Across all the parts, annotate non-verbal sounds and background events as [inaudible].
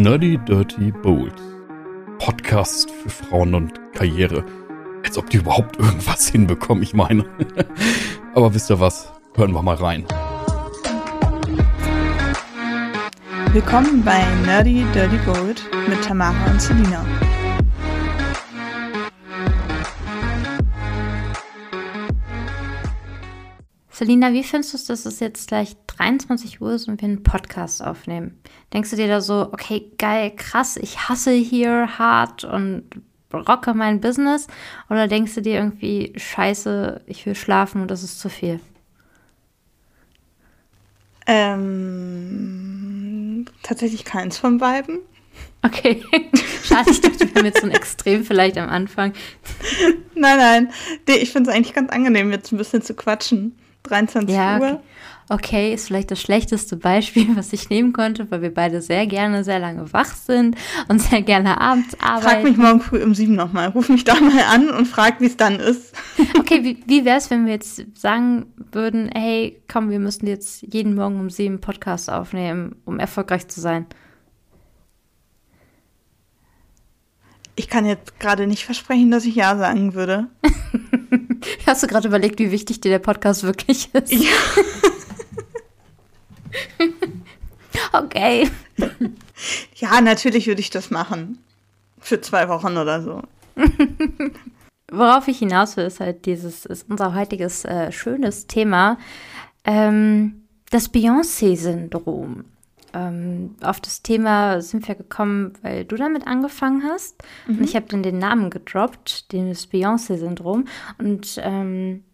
Nerdy Dirty Bold. Podcast für Frauen und Karriere. Als ob die überhaupt irgendwas hinbekommen, ich meine. [laughs] Aber wisst ihr was? Hören wir mal rein. Willkommen bei Nerdy Dirty Bold mit Tamara und Selina. Selina, wie findest du es, dass es jetzt gleich 23 Uhr ist und wir einen Podcast aufnehmen? Denkst du dir da so, okay, geil, krass, ich hasse hier hart und rocke mein Business? Oder denkst du dir irgendwie, scheiße, ich will schlafen und das ist zu viel? Ähm, tatsächlich keins von beiden. Okay, [laughs] schade, ich dachte, wir haben jetzt so ein Extrem vielleicht am Anfang. [laughs] Nein, nein, ich finde es eigentlich ganz angenehm, jetzt ein bisschen zu quatschen. 23 ja, Uhr. Okay. Okay, ist vielleicht das schlechteste Beispiel, [laughs] was ich nehmen konnte, weil wir beide sehr gerne sehr lange wach sind und sehr gerne abends arbeiten. Frag mich morgen früh um sieben nochmal. Ruf mich da mal an und frag, wie es dann ist. [laughs] Okay, wie, wie wäre es, wenn wir jetzt sagen würden, hey, komm, wir müssen jetzt jeden Morgen um sieben Podcasts aufnehmen, um erfolgreich zu sein? Ich kann jetzt gerade nicht versprechen, dass ich Ja sagen würde. [laughs] Hast du gerade überlegt, wie wichtig dir der Podcast wirklich ist? Ja. [laughs] okay. [laughs] Ja, natürlich würde ich das machen. Für zwei Wochen oder so. [laughs] Worauf ich hinaus will, ist halt dieses, ist unser heutiges äh, schönes Thema, ähm, das Beyoncé-Syndrom. Ähm, auf das Thema sind wir gekommen, weil du damit angefangen hast. Mhm. Und ich habe dann den Namen gedroppt, das Beyoncé-Syndrom. Und ähm,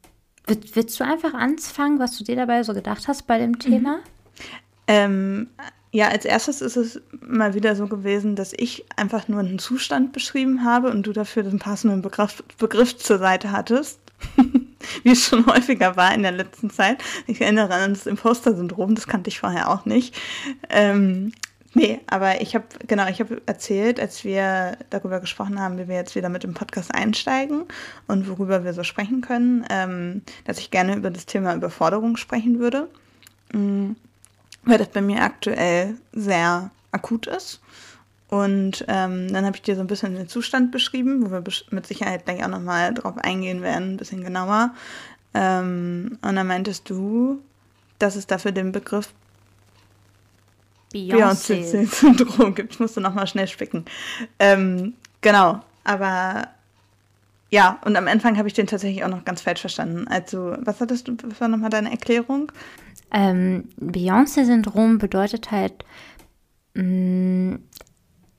willst, willst, du einfach anfangen, was du dir dabei so gedacht hast bei dem mhm. Thema? Mhm. Ähm, ja, als erstes ist es mal wieder so gewesen, dass ich einfach nur einen Zustand beschrieben habe und du dafür den passenden Begriff, Begriff zur Seite hattest. [laughs] Wie es schon häufiger war in der letzten Zeit. Ich erinnere an das Imposter-Syndrom, das kannte ich vorher auch nicht. Ähm, nee, aber ich habe, genau, ich habe erzählt, als wir darüber gesprochen haben, wie wir jetzt wieder mit dem Podcast einsteigen und worüber wir so sprechen können, ähm, dass ich gerne über das Thema Überforderung sprechen würde. Mhm weil das bei mir aktuell sehr akut ist. Und ähm, dann habe ich dir so ein bisschen den Zustand beschrieben, wo wir mit Sicherheit gleich auch nochmal drauf eingehen werden, ein bisschen genauer. Ähm, und dann meintest du, dass es dafür den Begriff Beyoncé-Syndrom gibt. Ich musste nochmal schnell spicken. Ähm, genau, aber ja, und am Anfang habe ich den tatsächlich auch noch ganz falsch verstanden. Also, was hattest du, was war nochmal deine Erklärung? Ähm, Beyoncé-Syndrom bedeutet halt, mh, mm,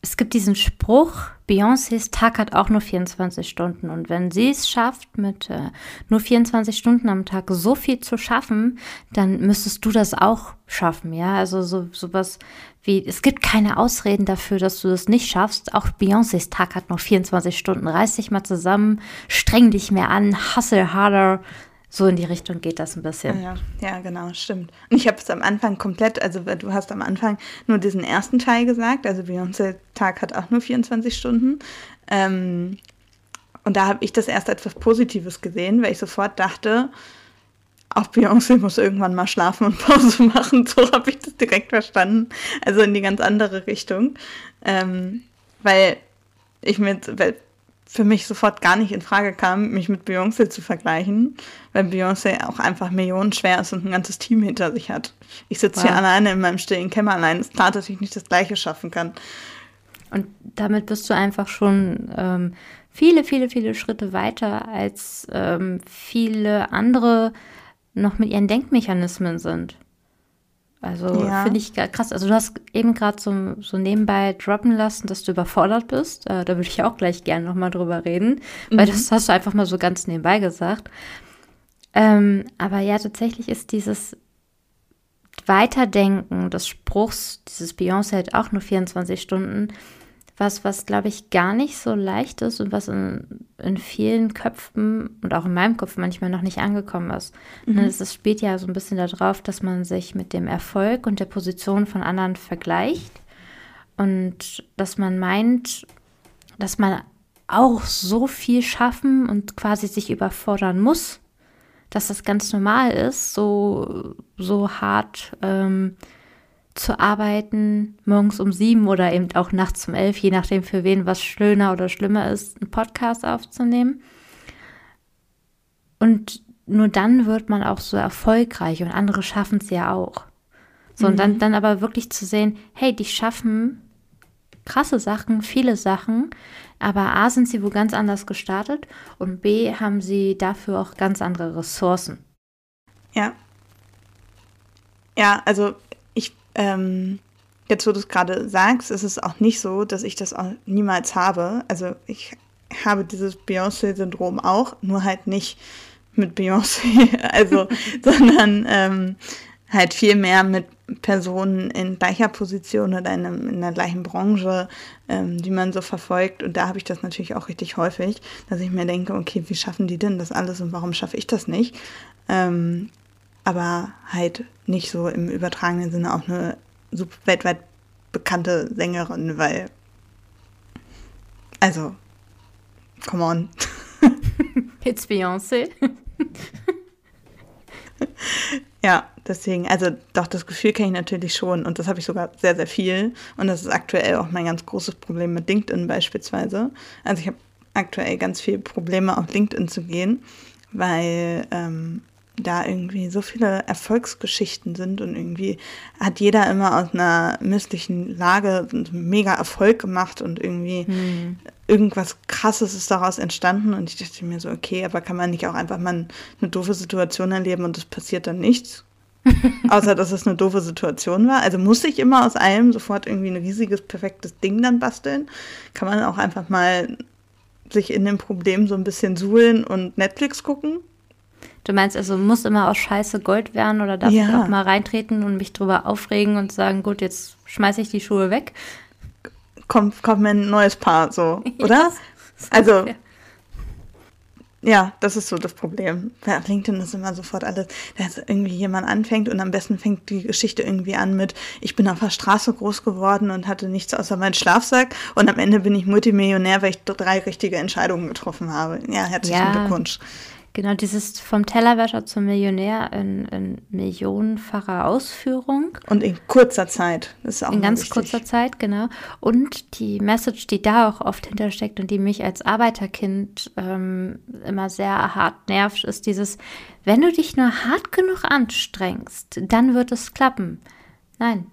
es gibt diesen Spruch, Beyoncés Tag hat auch nur 24 Stunden. Und wenn sie es schafft, mit äh, nur 24 Stunden am Tag so viel zu schaffen, dann müsstest du das auch schaffen. Ja, also so sowas wie, es gibt keine Ausreden dafür, dass du das nicht schaffst. Auch Beyoncés Tag hat nur 24 Stunden. Reiß dich mal zusammen, streng dich mehr an, hustle harder, so in die Richtung geht das ein bisschen. Ja, ja genau, stimmt. Und ich habe es am Anfang komplett, also du hast am Anfang nur diesen ersten Teil gesagt, also Beyoncé Tag hat auch nur 24 Stunden. Ähm, und da habe ich das erst etwas Positives gesehen, weil ich sofort dachte, auch Beyoncé muss irgendwann mal schlafen und [laughs] Pause machen. So habe ich das direkt verstanden. Also in die ganz andere Richtung. Ähm, weil ich mir, für mich sofort gar nicht in Frage kam, mich mit Beyoncé zu vergleichen, weil Beyoncé auch einfach millionenschwer ist und ein ganzes Team hinter sich hat. Ich sitze wow. hier alleine in meinem stillen Kämmerlein. Es ist klar, dass ich nicht das Gleiche schaffen kann. Und damit bist du einfach schon ähm, viele, viele, viele Schritte weiter, als ähm, viele andere noch mit ihren Denkmechanismen sind. Also ja. finde ich krass. Also du hast eben gerade so, so nebenbei droppen lassen, dass du überfordert bist. Äh, da würde ich auch gleich gerne nochmal drüber reden, mhm. weil das hast du einfach mal so ganz nebenbei gesagt. Ähm, aber ja, tatsächlich ist dieses Weiterdenken des Spruchs, dieses Beyoncé hat auch nur 24 Stunden, was, was glaube ich gar nicht so leicht ist und was in, in vielen Köpfen und auch in meinem Kopf manchmal noch nicht angekommen ist. Mhm. Es spielt ja so ein bisschen darauf, dass man sich mit dem Erfolg und der Position von anderen vergleicht und dass man meint, dass man auch so viel schaffen und quasi sich überfordern muss, dass das ganz normal ist, so, so hart ähm, zu arbeiten, morgens um sieben oder eben auch nachts um elf, je nachdem für wen was schöner oder schlimmer ist, einen Podcast aufzunehmen. Und nur dann wird man auch so erfolgreich und andere schaffen es ja auch. So, mhm. und dann, mhm. dann aber wirklich zu sehen, hey, die schaffen krasse Sachen, viele Sachen, aber A sind sie wo ganz anders gestartet und B haben sie dafür auch ganz andere Ressourcen. Ja. Ja, also ähm, jetzt wo du es gerade sagst, ist es auch nicht so, dass ich das auch niemals habe. Also ich habe dieses Beyoncé-Syndrom auch, nur halt nicht mit Beyoncé, [laughs] also, [laughs] sondern ähm, halt viel mehr mit Personen in gleicher Position oder in, einem, in der gleichen Branche, ähm, die man so verfolgt. Und da habe ich das natürlich auch richtig häufig, dass ich mir denke, okay, wie schaffen die denn das alles und warum schaffe ich das nicht? Ähm, aber halt nicht so im übertragenen Sinne auch eine super weltweit bekannte Sängerin, weil, also, come on. [laughs] It's Beyoncé. [laughs] ja, deswegen, also doch, das Gefühl kenne ich natürlich schon und das habe ich sogar sehr, sehr viel. Und das ist aktuell auch mein ganz großes Problem mit LinkedIn beispielsweise. Also ich habe aktuell ganz viele Probleme, auf LinkedIn zu gehen, weil ähm, da irgendwie so viele Erfolgsgeschichten sind und irgendwie hat jeder immer aus einer misslichen Lage einen mega Erfolg gemacht und irgendwie mhm. irgendwas krasses ist daraus entstanden und ich dachte mir so, okay, aber kann man nicht auch einfach mal eine doofe Situation erleben und es passiert dann nichts? [laughs] Außer, dass es eine doofe Situation war. Also muss ich immer aus allem sofort irgendwie ein riesiges, perfektes Ding dann basteln? Kann man auch einfach mal sich in dem Problem so ein bisschen suhlen und Netflix gucken? Du meinst also, muss immer aus Scheiße Gold werden oder darf ja. ich auch mal reintreten und mich drüber aufregen und sagen, gut, jetzt schmeiße ich die Schuhe weg? Kommt, kommt mir ein neues Paar, so, [laughs] oder? Yes. Also, ja, das ist so das Problem. Bei LinkedIn ist immer sofort alles, dass irgendwie jemand anfängt und am besten fängt die Geschichte irgendwie an mit, ich bin auf der Straße groß geworden und hatte nichts außer meinen Schlafsack und am Ende bin ich Multimillionär, weil ich drei richtige Entscheidungen getroffen habe. Ja, herzlichen ja. Glückwunsch. Genau, dieses vom Tellerwäscher zum Millionär in, in millionenfacher Ausführung. Und in kurzer Zeit. Das ist auch in ganz wichtig. kurzer Zeit, genau. Und die Message, die da auch oft hintersteckt und die mich als Arbeiterkind ähm, immer sehr hart nervt, ist dieses, wenn du dich nur hart genug anstrengst, dann wird es klappen. Nein,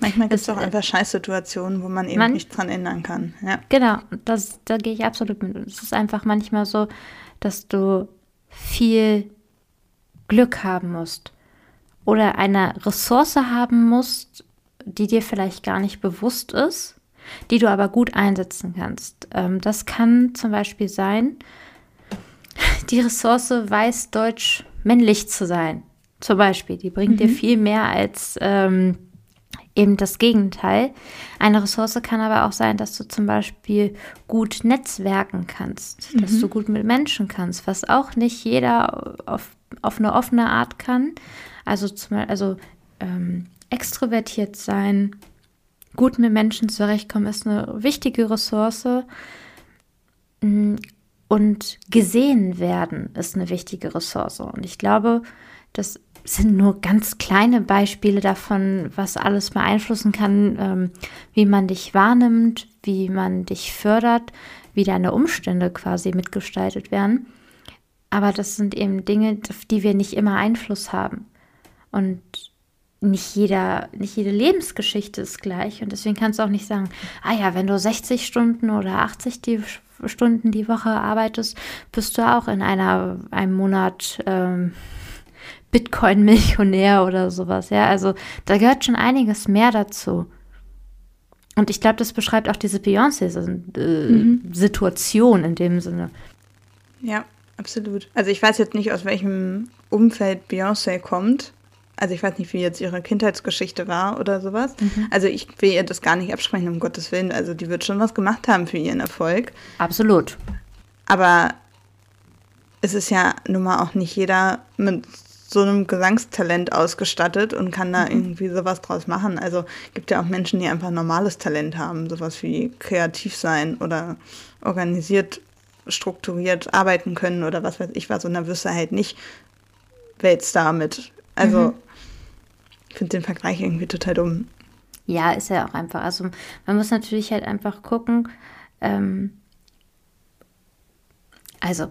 Manchmal gibt es auch einfach Scheißsituationen, wo man eben man, nicht dran ändern kann. Ja. Genau, das, da gehe ich absolut mit. Es ist einfach manchmal so, dass du viel Glück haben musst oder eine Ressource haben musst, die dir vielleicht gar nicht bewusst ist, die du aber gut einsetzen kannst. Ähm, das kann zum Beispiel sein, [laughs] die Ressource weiß Deutsch männlich zu sein. Zum Beispiel, die bringt mhm. dir viel mehr als ähm, eben das Gegenteil. Eine Ressource kann aber auch sein, dass du zum Beispiel gut netzwerken kannst, mhm. dass du gut mit Menschen kannst, was auch nicht jeder auf, auf eine offene Art kann. Also, zum, also ähm, extrovertiert sein, gut mit Menschen zurechtkommen, ist eine wichtige Ressource. Mm, und gesehen werden ist eine wichtige Ressource. Und ich glaube, dass sind nur ganz kleine Beispiele davon, was alles beeinflussen kann, ähm, wie man dich wahrnimmt, wie man dich fördert, wie deine Umstände quasi mitgestaltet werden. Aber das sind eben Dinge, auf die wir nicht immer Einfluss haben. Und nicht, jeder, nicht jede Lebensgeschichte ist gleich. Und deswegen kannst du auch nicht sagen, ah ja, wenn du 60 Stunden oder 80 die Stunden die Woche arbeitest, bist du auch in einer, einem Monat ähm, Bitcoin-Millionär oder sowas. Ja, also da gehört schon einiges mehr dazu. Und ich glaube, das beschreibt auch diese Beyoncé-Situation äh, mhm. in dem Sinne. Ja, absolut. Also ich weiß jetzt nicht, aus welchem Umfeld Beyoncé kommt. Also ich weiß nicht, wie jetzt ihre Kindheitsgeschichte war oder sowas. Mhm. Also ich will ihr das gar nicht absprechen, um Gottes Willen. Also die wird schon was gemacht haben für ihren Erfolg. Absolut. Aber es ist ja nun mal auch nicht jeder mit so einem Gesangstalent ausgestattet und kann da mhm. irgendwie sowas draus machen. Also gibt ja auch Menschen, die einfach normales Talent haben, sowas wie kreativ sein oder organisiert, strukturiert arbeiten können oder was weiß ich was. Und da wirst du halt nicht Weltstar mit. Also mhm. Ich finde den Vergleich irgendwie total dumm. Ja, ist ja auch einfach. Also man muss natürlich halt einfach gucken. Ähm, also,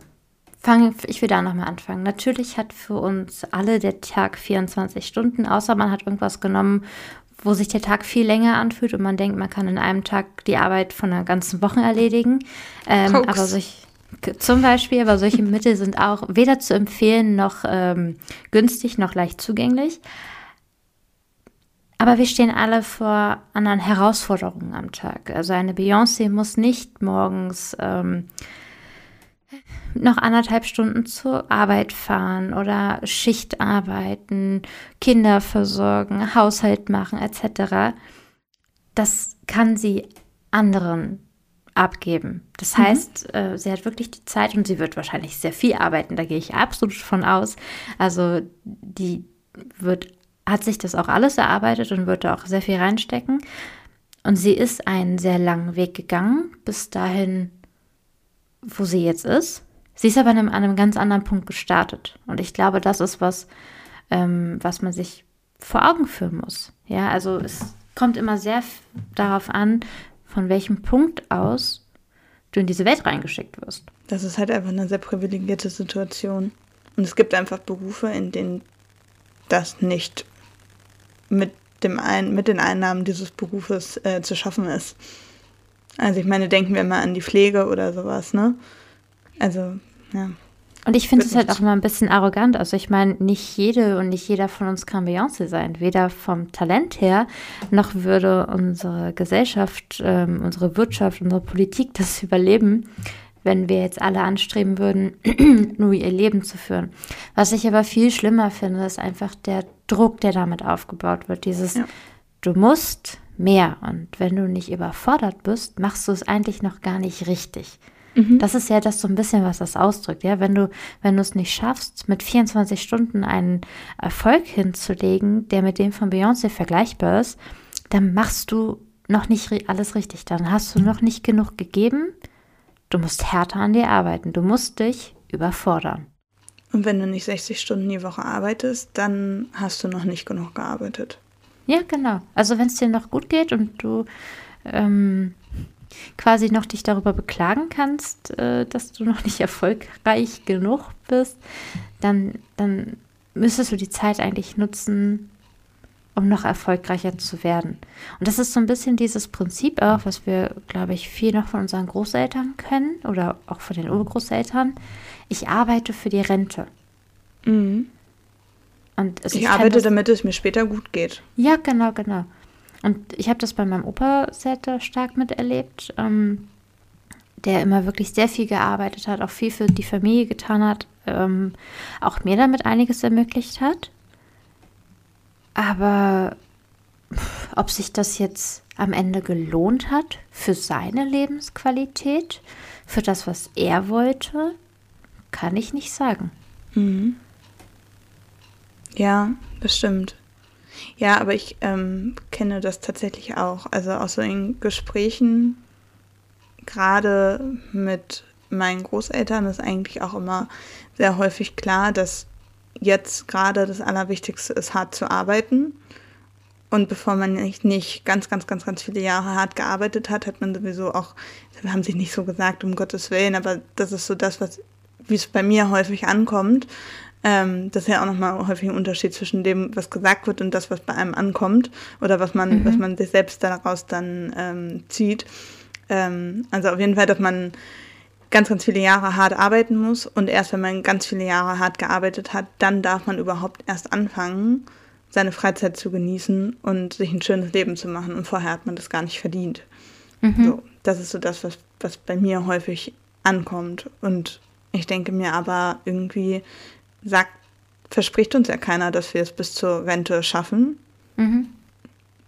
fang, ich will da nochmal anfangen. Natürlich hat für uns alle der Tag 24 Stunden, außer man hat irgendwas genommen, wo sich der Tag viel länger anfühlt und man denkt, man kann in einem Tag die Arbeit von einer ganzen Woche erledigen. Ähm, aber solch, zum Beispiel, aber solche Mittel sind auch weder zu empfehlen noch ähm, günstig noch leicht zugänglich. Aber wir stehen alle vor anderen Herausforderungen am Tag. Also eine Beyoncé muss nicht morgens ähm, noch anderthalb Stunden zur Arbeit fahren oder Schicht arbeiten, Kinder versorgen, Haushalt machen etc. Das kann sie anderen abgeben. Das mhm. heißt, äh, sie hat wirklich die Zeit und sie wird wahrscheinlich sehr viel arbeiten, da gehe ich absolut von aus. Also die wird hat sich das auch alles erarbeitet und wird da auch sehr viel reinstecken. Und sie ist einen sehr langen Weg gegangen, bis dahin, wo sie jetzt ist. Sie ist aber an einem, an einem ganz anderen Punkt gestartet. Und ich glaube, das ist was, ähm, was man sich vor Augen führen muss. Ja, also es kommt immer sehr darauf an, von welchem Punkt aus du in diese Welt reingeschickt wirst. Das ist halt einfach eine sehr privilegierte Situation. Und es gibt einfach Berufe, in denen das nicht mit, dem ein, mit den Einnahmen dieses Berufes äh, zu schaffen ist. Also ich meine, denken wir mal an die Pflege oder sowas, ne? Also, ja. Und ich finde es halt auch immer ein bisschen arrogant. Also ich meine, nicht jede und nicht jeder von uns kann Beyoncé sein. Weder vom Talent her, noch würde unsere Gesellschaft, ähm, unsere Wirtschaft, unsere Politik [laughs] das überleben, wenn wir jetzt alle anstreben würden, [clears throat] nur ihr Leben zu führen. Was ich aber viel schlimmer finde, ist einfach der Druck, der damit aufgebaut wird. Dieses, ja. du musst mehr. Und wenn du nicht überfordert bist, machst du es eigentlich noch gar nicht richtig. Mhm. Das ist ja das so ein bisschen, was das ausdrückt. Ja, wenn du, wenn du es nicht schaffst, mit 24 Stunden einen Erfolg hinzulegen, der mit dem von Beyoncé vergleichbar ist, dann machst du noch nicht alles richtig. Dann hast du noch nicht genug gegeben Du musst härter an dir arbeiten. Du musst dich überfordern. Und wenn du nicht 60 Stunden die Woche arbeitest, dann hast du noch nicht genug gearbeitet. Ja, genau. Also wenn es dir noch gut geht und du ähm, quasi noch dich darüber beklagen kannst, äh, dass du noch nicht [laughs] erfolgreich genug bist, dann, dann müsstest du die Zeit eigentlich nutzen, um noch erfolgreicher zu werden. Und das ist so ein bisschen dieses Prinzip auch, was wir, glaube ich, viel noch von unseren Großeltern kennen oder auch von den Urgroßeltern. Ich arbeite für die Rente. Mhm. Und ich, ich arbeite, das, damit es mir später gut geht. Ja, genau, genau. Und ich habe das bei meinem Opa sehr stark miterlebt, ähm, der immer wirklich sehr viel gearbeitet hat, auch viel für die Familie getan hat, ähm, auch mir damit einiges ermöglicht hat. Aber ob sich das jetzt am Ende gelohnt hat für seine Lebensqualität, für das, was er wollte, kann ich nicht sagen. Mhm. Ja, bestimmt. Ja, aber ich ähm, kenne das tatsächlich auch. Also auch so in Gesprächen, gerade mit meinen Großeltern, ist eigentlich auch immer sehr häufig klar, dass jetzt gerade das Allerwichtigste ist, hart zu arbeiten. Und bevor man nicht, ganz, ganz, ganz, ganz viele Jahre hart gearbeitet hat, hat man sowieso auch, haben sich nicht so gesagt, um Gottes Willen, aber das ist so das, was, wie es bei mir häufig ankommt. Ähm, das ist ja auch nochmal häufig ein Unterschied zwischen dem, was gesagt wird und das, was bei einem ankommt oder was man, mhm. was man sich selbst daraus dann ähm, zieht. Ähm, also auf jeden Fall, dass man ganz, ganz viele Jahre hart arbeiten muss und erst wenn man ganz viele Jahre hart gearbeitet hat, dann darf man überhaupt erst anfangen, seine Freizeit zu genießen und sich ein schönes Leben zu machen und vorher hat man das gar nicht verdient. Mhm. So, das ist so das, was, was bei mir häufig ankommt und ich denke mir aber irgendwie sagt, verspricht uns ja keiner, dass wir es bis zur Rente schaffen. Mhm.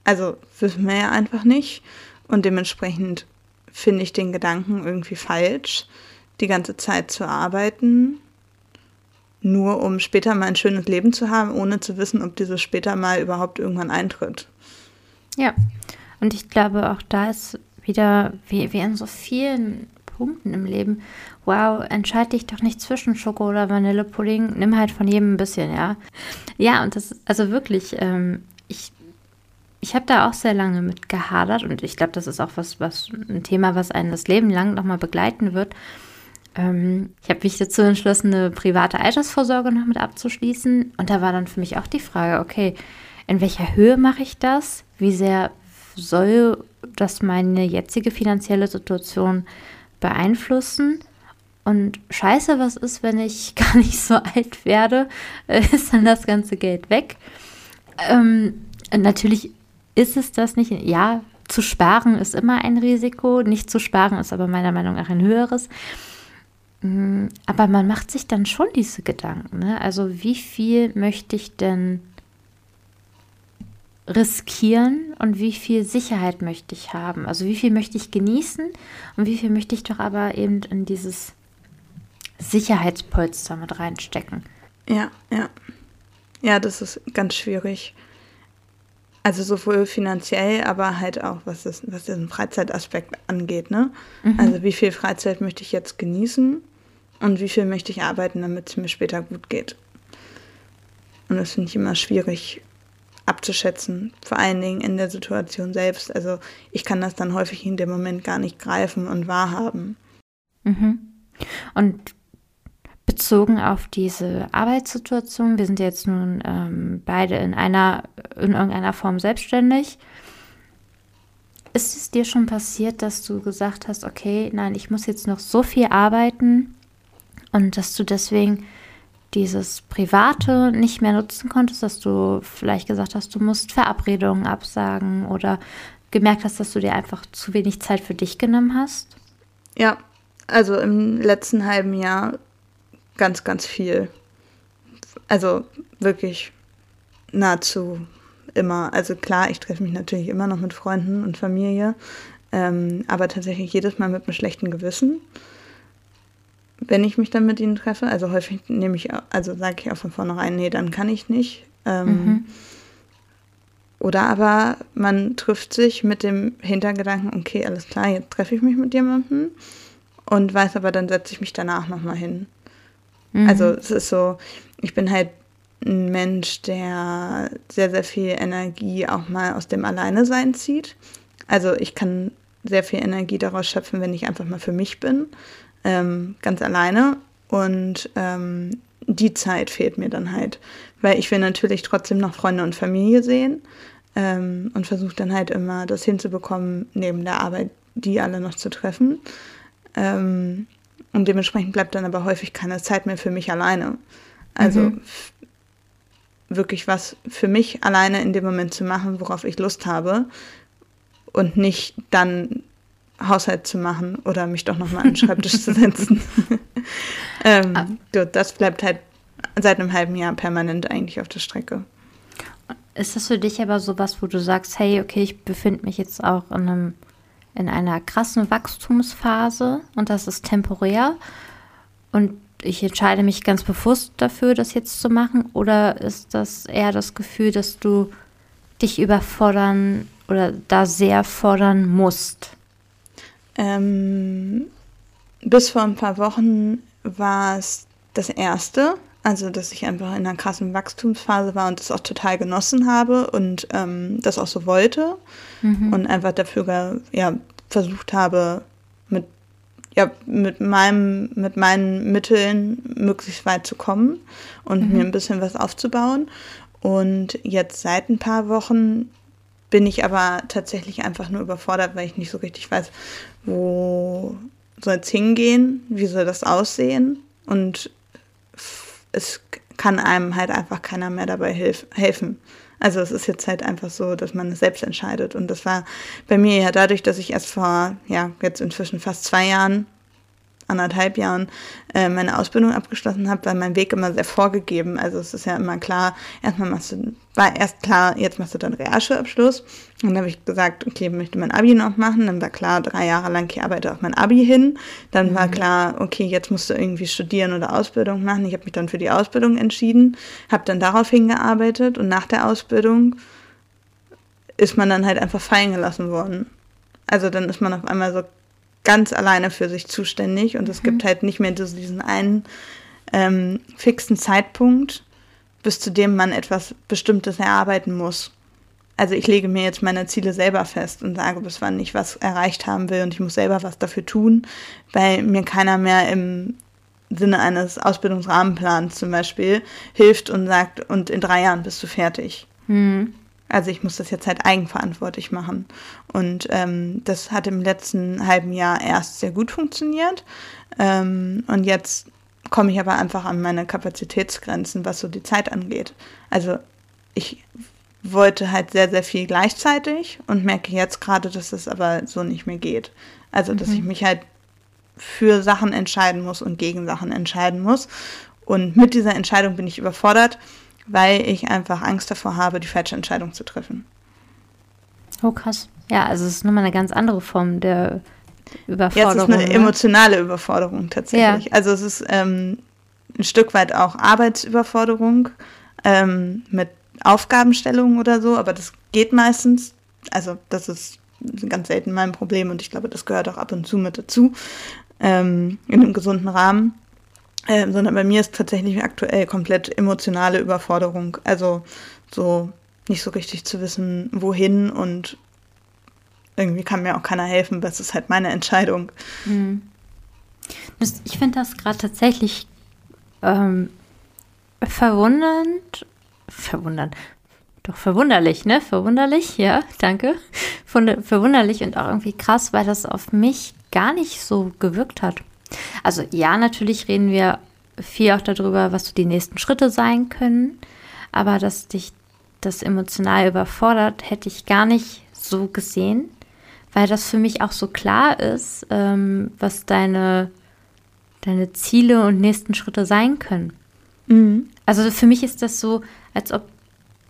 Also wissen wir ja einfach nicht und dementsprechend finde ich den Gedanken irgendwie falsch, die ganze Zeit zu arbeiten, nur um später mal ein schönes Leben zu haben, ohne zu wissen, ob dieses später mal überhaupt irgendwann eintritt. Ja, und ich glaube, auch da ist wieder, wie, wie in so vielen Punkten im Leben, wow, entscheide dich doch nicht zwischen Schoko oder Vanillepudding, nimm halt von jedem ein bisschen, ja. Ja, und das, also wirklich, ähm, ich habe da auch sehr lange mit gehadert und ich glaube, das ist auch was, was ein Thema, was einen das Leben lang nochmal begleiten wird. Ähm, ich habe mich dazu entschlossen, eine private Altersvorsorge noch mit abzuschließen. Und da war dann für mich auch die Frage, okay, in welcher Höhe mache ich das? Wie sehr soll das meine jetzige finanzielle Situation beeinflussen? Und scheiße, was ist, wenn ich [laughs] gar nicht so alt werde? Ist dann das ganze Geld weg? Ähm, natürlich ist es das nicht. Ja, zu sparen ist immer ein Risiko. Nicht zu sparen ist aber meiner Meinung nach ein höheres. Mm, aber man macht sich dann schon diese Gedanken. Ne? Also wie viel möchte ich denn riskieren und wie viel Sicherheit möchte ich haben? Also wie viel möchte ich genießen und wie viel möchte ich doch aber eben in dieses Sicherheitspolster mit reinstecken? Ja, ja. Ja, das ist ganz schwierig. Also sowohl finanziell, aber halt auch, was, das, was diesen Freizeitaspekt angeht. Ne? Mhm. Also wie viel Freizeit möchte ich jetzt genießen und wie viel möchte ich arbeiten, damit es mir später gut geht. Und das finde ich immer schwierig abzuschätzen, vor allen Dingen in der Situation selbst. Also ich kann das dann häufig in dem Moment gar nicht greifen und wahrhaben. Mhm. Und bezogen auf diese Arbeitssituation, wir sind jetzt nun ähm, beide in einer, in irgendeiner Form selbstständig. Ist es dir schon passiert, dass du gesagt hast, okay, nein, ich muss jetzt noch so viel arbeiten und dass du deswegen dieses Private nicht mehr nutzen konntest, dass du vielleicht gesagt hast, du musst Verabredungen absagen oder gemerkt hast, dass du dir einfach zu wenig Zeit für dich genommen hast? Ja, also im letzten halben Jahr ganz, ganz viel. Also wirklich nahezu immer. Also klar, ich treffe mich natürlich immer noch mit Freunden und Familie, ähm, aber tatsächlich jedes Mal mit einem schlechten Gewissen, wenn ich mich dann mit ihnen treffe. Also häufig nehme ich, also sage ich auch von vornherein, nee, dann kann ich nicht. Ähm, mhm. Oder aber man trifft sich mit dem Hintergedanken, okay, alles klar, jetzt treffe ich mich mit jemandem und weiß aber, dann setze ich mich danach nochmal hin. Mhm. Also es ist so, ich bin halt ein Mensch, der sehr, sehr viel Energie auch mal aus dem Alleine-Sein zieht. Also ich kann sehr viel Energie daraus schöpfen, wenn ich einfach mal für mich bin, ähm, ganz alleine. Und ähm, die Zeit fehlt mir dann halt, weil ich will natürlich trotzdem noch Freunde und Familie sehen ähm, und versuche dann halt immer das hinzubekommen, neben der Arbeit die alle noch zu treffen. Ähm, und dementsprechend bleibt dann aber häufig keine Zeit mehr für mich alleine. Also mhm. wirklich was für mich alleine in dem Moment zu machen, worauf ich Lust habe. Und nicht dann Haushalt zu machen oder mich doch nochmal an den Schreibtisch zu setzen. [laughs] ähm, ah. das bleibt halt seit einem halben Jahr permanent eigentlich auf der Strecke. Ist das für dich aber sowas, wo du sagst, hey, okay, ich befinde mich jetzt auch in einem in einer krassen Wachstumsphase und das ist temporär und ich entscheide mich ganz bewusst dafür, das jetzt zu machen? Oder ist das eher das Gefühl, dass du dich überfordern oder da sehr fordern musst? Ähm, bis vor ein paar Wochen war es das erste, also dass ich einfach in einer krassen Wachstumsphase war und das auch total genossen habe und ähm, das auch so wollte mhm. und einfach dafür ja, versucht habe, mit, ja, mit, meinem, mit meinen Mitteln möglichst weit zu kommen und mhm. mir ein bisschen was aufzubauen. Und jetzt seit ein paar Wochen bin ich aber tatsächlich einfach nur überfordert, weil ich nicht so richtig weiß, wo soll es hingehen, wie soll das aussehen. Und es kann einem halt einfach keiner mehr dabei hilf helfen. Also es ist jetzt halt einfach so, dass man es selbst entscheidet. Und das war bei mir ja dadurch, dass ich erst vor, ja, jetzt inzwischen fast zwei Jahren anderthalb Jahren äh, meine Ausbildung abgeschlossen habe, war mein Weg immer sehr vorgegeben. Also es ist ja immer klar, erstmal machst du, war erst klar, jetzt machst du dann Realschulabschluss. Und dann habe ich gesagt, okay, ich möchte mein Abi noch machen. Dann war klar, drei Jahre lang, ich arbeite auf mein Abi hin. Dann mhm. war klar, okay, jetzt musst du irgendwie studieren oder Ausbildung machen. Ich habe mich dann für die Ausbildung entschieden, habe dann darauf hingearbeitet und nach der Ausbildung ist man dann halt einfach fallen gelassen worden. Also dann ist man auf einmal so ganz alleine für sich zuständig und mhm. es gibt halt nicht mehr diesen einen ähm, fixen Zeitpunkt, bis zu dem man etwas Bestimmtes erarbeiten muss. also ich lege mir jetzt meine Ziele selber fest und sage, bis wann ich was erreicht haben will und ich muss selber was dafür tun, weil mir keiner mehr im Sinne eines Ausbildungsrahmenplans zum Beispiel hilft und sagt, und in drei Jahren bist du fertig. Mhm. Also ich muss das jetzt halt eigenverantwortlich machen. Und ähm, das hat im letzten halben Jahr erst sehr gut funktioniert. Ähm, und jetzt komme ich aber einfach an meine Kapazitätsgrenzen, was so die Zeit angeht. Also ich wollte halt sehr, sehr viel gleichzeitig und merke jetzt gerade, dass es aber so nicht mehr geht. Also, dass mhm. ich mich halt für Sachen entscheiden muss und gegen Sachen entscheiden muss. Und mit dieser Entscheidung bin ich überfordert, weil ich einfach Angst davor habe, die falsche Entscheidung zu treffen. Oh, krass. Ja, also es ist nochmal eine ganz andere Form der Überforderung. Jetzt ist eine ne? emotionale Überforderung tatsächlich. Ja. Also es ist ähm, ein Stück weit auch Arbeitsüberforderung ähm, mit Aufgabenstellungen oder so, aber das geht meistens. Also das ist ganz selten mein Problem und ich glaube, das gehört auch ab und zu mit dazu, ähm, in einem gesunden Rahmen. Ähm, sondern bei mir ist tatsächlich aktuell komplett emotionale Überforderung. Also so nicht so richtig zu wissen, wohin und irgendwie kann mir auch keiner helfen, das ist halt meine Entscheidung. Mhm. Ich finde das gerade tatsächlich ähm, verwundernd verwundern. Doch verwunderlich, ne? Verwunderlich, ja, danke. Verwunderlich und auch irgendwie krass, weil das auf mich gar nicht so gewirkt hat. Also ja, natürlich reden wir viel auch darüber, was so die nächsten Schritte sein können, aber dass dich das emotional überfordert, hätte ich gar nicht so gesehen, weil das für mich auch so klar ist, ähm, was deine, deine Ziele und nächsten Schritte sein können. Mhm. Also für mich ist das so, als ob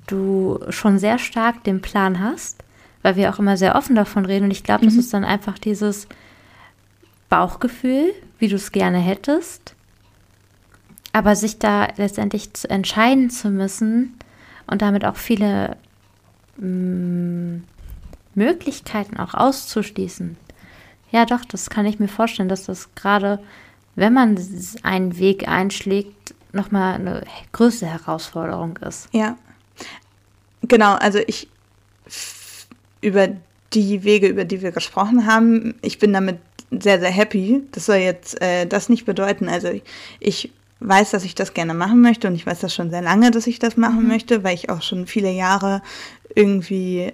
du schon sehr stark den Plan hast, weil wir auch immer sehr offen davon reden. Und ich glaube, mhm. das ist dann einfach dieses Bauchgefühl, wie du es gerne hättest. Aber sich da letztendlich zu entscheiden zu müssen und damit auch viele mh, mm, Möglichkeiten auch auszuschließen. Ja, doch, das kann ich mir vorstellen, dass das gerade, wenn man einen Weg einschlägt, nochmal eine größere Herausforderung ist. Ja. Genau, also ich über die Wege, über die wir gesprochen haben, ich bin damit sehr, sehr happy. Das soll jetzt äh, das nicht bedeuten. Also ich weiß, dass ich das gerne machen möchte und ich weiß das schon sehr lange, dass ich das machen mhm. möchte, weil ich auch schon viele Jahre irgendwie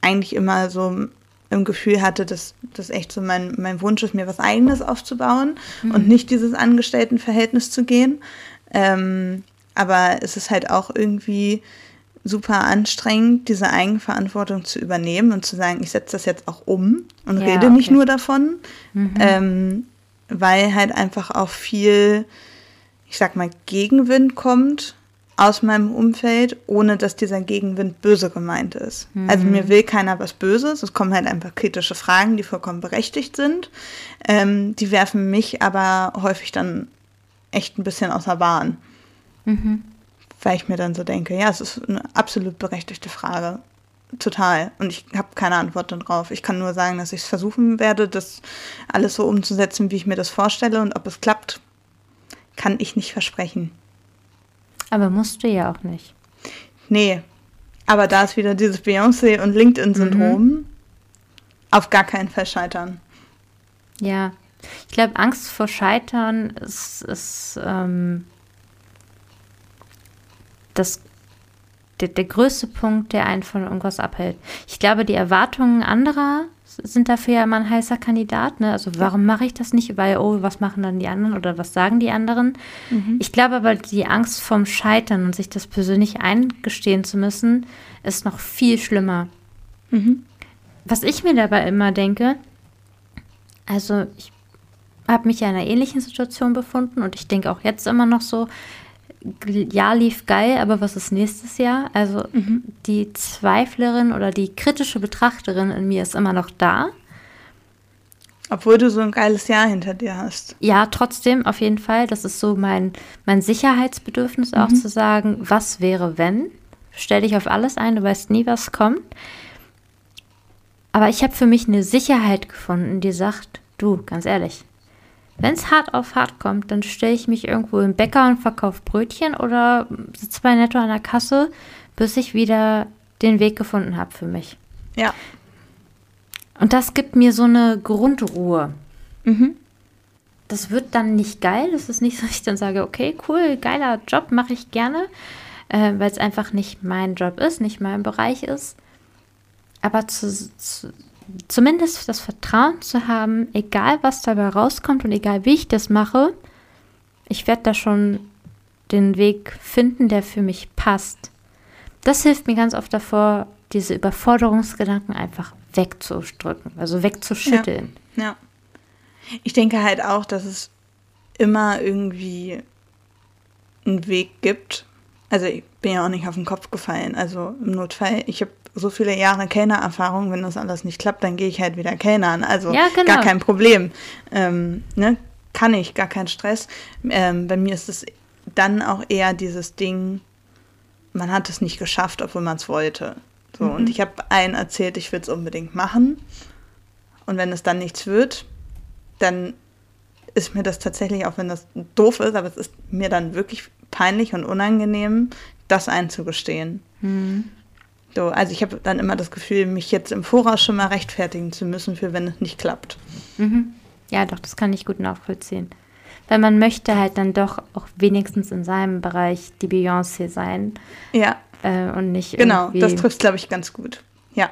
eigentlich immer so im Gefühl hatte, dass das echt so mein, mein Wunsch ist, mir was eigenes aufzubauen mhm. und nicht dieses Angestelltenverhältnis zu gehen. Ähm, aber es ist halt auch irgendwie super anstrengend, diese Eigenverantwortung zu übernehmen und zu sagen, ich setze das jetzt auch um und ja, rede okay. nicht nur davon, mhm. ähm, weil halt einfach auch viel, ich sag mal, Gegenwind kommt aus meinem Umfeld, ohne dass dieser Gegenwind böse gemeint ist. Mhm. Also mir will keiner was Böses, es kommen halt einfach kritische Fragen, die vollkommen berechtigt sind. Ähm, die werfen mich aber häufig dann echt ein bisschen außer Bahn. Mhm. Weil ich mir dann so denke, ja, es ist eine absolut berechtigte Frage. Total. Und ich habe keine Antwort darauf. Ich kann nur sagen, dass ich es versuchen werde, das alles so umzusetzen, wie ich mir das vorstelle. Und ob es klappt, kann ich nicht versprechen. Aber musst du ja auch nicht. Nee. Aber da ist wieder dieses Beyoncé und LinkedIn-Syndrom. Mhm. Auf gar keinen Fall scheitern. Ja, ich glaube, Angst vor Scheitern ist, ist ähm, das, der, der größte Punkt, der einen von irgendwas abhält. Ich glaube, die Erwartungen anderer sind dafür ja immer ein heißer Kandidat. Ne? Also warum mache ich das nicht? Weil, oh, was machen dann die anderen oder was sagen die anderen? Mhm. Ich glaube aber, die Angst vorm Scheitern und sich das persönlich eingestehen zu müssen, ist noch viel schlimmer. Mhm. Was ich mir dabei immer denke, also ich habe mich ja in einer ähnlichen Situation befunden und ich denke auch jetzt immer noch so, ja, lief geil, aber was ist nächstes Jahr? Also mhm. die Zweiflerin oder die kritische Betrachterin in mir ist immer noch da. Obwohl du so ein geiles Jahr hinter dir hast. Ja, trotzdem, auf jeden Fall. Das ist so mein, mein Sicherheitsbedürfnis auch mhm. zu sagen, was wäre, wenn? Stell dich auf alles ein, du weißt nie, was kommt. Aber ich habe für mich eine Sicherheit gefunden, die sagt, du, ganz ehrlich, wenn es hart auf hart kommt, dann stelle ich mich irgendwo im Bäcker und verkaufe Brötchen oder sitze bei Netto an der Kasse, bis ich wieder den Weg gefunden habe für mich. Ja. Und das gibt mir so eine Grundruhe. Mhm. Das wird dann nicht geil. Das ist nicht so, dass ich dann sage, okay, cool, geiler Job, mache ich gerne, äh, weil es einfach nicht mein Job ist, nicht mein Bereich ist. Aber zu, zu, zumindest das Vertrauen zu haben, egal was dabei rauskommt und egal wie ich das mache, ich werde da schon den Weg finden, der für mich passt. Das hilft mir ganz oft davor, diese Überforderungsgedanken einfach wegzudrücken, also wegzuschütteln. Ja. ja. Ich denke halt auch, dass es immer irgendwie einen Weg gibt. Also ich bin ja auch nicht auf den Kopf gefallen. Also im Notfall, ich habe so viele Jahre Kellnererfahrung, wenn das alles nicht klappt, dann gehe ich halt wieder Kellnern. Also ja, genau. gar kein Problem. Ähm, ne? Kann ich, gar kein Stress. Ähm, bei mir ist es dann auch eher dieses Ding, man hat es nicht geschafft, obwohl man es wollte. So, mhm. Und ich habe allen erzählt, ich will es unbedingt machen. Und wenn es dann nichts wird, dann ist mir das tatsächlich, auch wenn das doof ist, aber es ist mir dann wirklich peinlich und unangenehm, das einzugestehen. Mhm. So, also ich habe dann immer das Gefühl, mich jetzt im Voraus schon mal rechtfertigen zu müssen, für wenn es nicht klappt. Mhm. Ja, doch, das kann ich gut nachvollziehen. Weil man möchte halt dann doch auch wenigstens in seinem Bereich die Beyoncé sein. Ja. Äh, und nicht Genau, das trifft, glaube ich, ganz gut. Ja.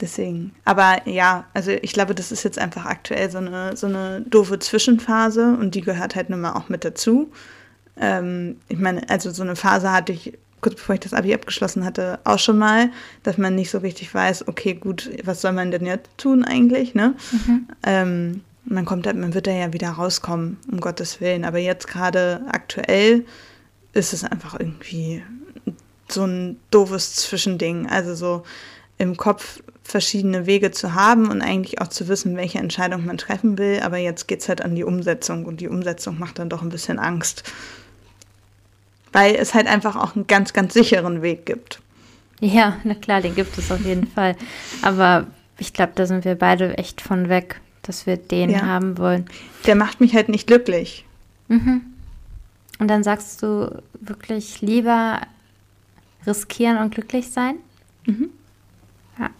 Deswegen. Aber ja, also ich glaube, das ist jetzt einfach aktuell so eine, so eine doofe Zwischenphase und die gehört halt nun mal auch mit dazu. Ähm, ich meine, also so eine Phase hatte ich kurz bevor ich das Abi abgeschlossen hatte, auch schon mal, dass man nicht so richtig weiß, okay, gut, was soll man denn jetzt tun eigentlich, ne? Mhm. Ähm, man kommt halt, man wird da ja wieder rauskommen, um Gottes Willen. Aber jetzt gerade aktuell ist es einfach irgendwie so ein doofes Zwischending. Also so im Kopf verschiedene Wege zu haben und eigentlich auch zu wissen, welche Entscheidung man treffen will. Aber jetzt geht es halt an die Umsetzung und die Umsetzung macht dann doch ein bisschen Angst weil es halt einfach auch einen ganz, ganz sicheren Weg gibt. Ja, na klar, den gibt es auf jeden Fall. Aber ich glaube, da sind wir beide echt von weg, dass wir den ja. haben wollen. Der macht mich halt nicht glücklich. Mhm. Und dann sagst du wirklich lieber riskieren und glücklich sein? Mhm. Ja.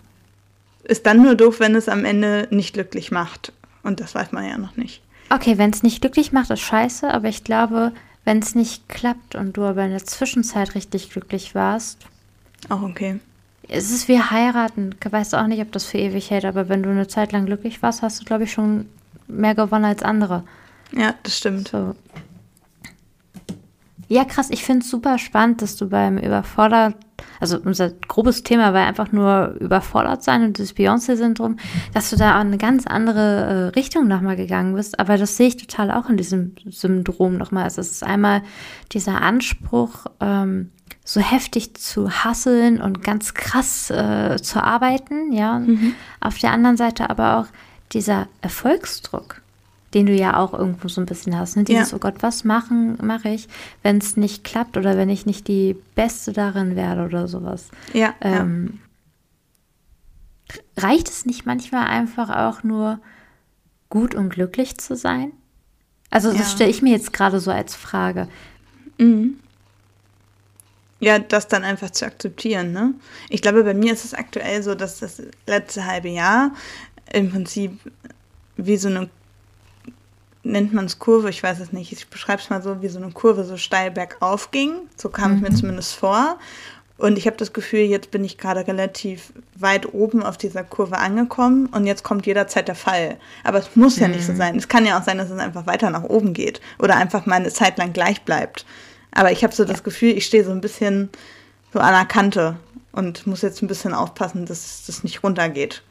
Ist dann nur doof, wenn es am Ende nicht glücklich macht. Und das weiß man ja noch nicht. Okay, wenn es nicht glücklich macht, ist scheiße, aber ich glaube, wenn es nicht klappt und du aber in der Zwischenzeit richtig glücklich warst. Auch okay. Es ist wie heiraten. Ich weiß auch nicht, ob das für ewig hält, aber wenn du eine Zeit lang glücklich warst, hast du, glaube ich, schon mehr gewonnen als andere. Ja, das stimmt. So. Ja, krass. Ich finde es super spannend, dass du beim Überfordert also unser grobes Thema war einfach nur überfordert sein und das Beyoncé-Syndrom, dass du da eine ganz andere äh, Richtung nochmal gegangen bist. Aber das sehe ich total auch in diesem Syndrom nochmal. Also es ist einmal dieser Anspruch, ähm, so heftig zu hasseln und ganz krass äh, zu arbeiten, ja. Mhm. Auf der anderen Seite aber auch dieser Erfolgsdruck den du ja auch irgendwo so ein bisschen hast. Ne? Dieses, ja. oh Gott, was machen mache ich, wenn es nicht klappt oder wenn ich nicht die Beste darin werde oder sowas. Ja, ähm, ja. Reicht es nicht manchmal einfach auch nur gut und glücklich zu sein? Also das ja. stelle ich mir jetzt gerade so als Frage. Mhm. Ja, das dann einfach zu akzeptieren. Ne? Ich glaube, bei mir ist es aktuell so, dass das letzte halbe Jahr im Prinzip wie so eine nennt man es Kurve, ich weiß es nicht, ich beschreibe es mal so, wie so eine Kurve so steil bergauf ging. So kam mhm. es mir zumindest vor. Und ich habe das Gefühl, jetzt bin ich gerade relativ weit oben auf dieser Kurve angekommen und jetzt kommt jederzeit der Fall. Aber es muss mhm. ja nicht so mhm. sein. Es kann ja auch sein, dass es einfach weiter nach oben geht oder einfach mal eine Zeit lang gleich bleibt. Aber ich habe so das Gefühl, ich stehe so ein bisschen so an der Kante und muss jetzt ein bisschen aufpassen, dass das nicht runtergeht.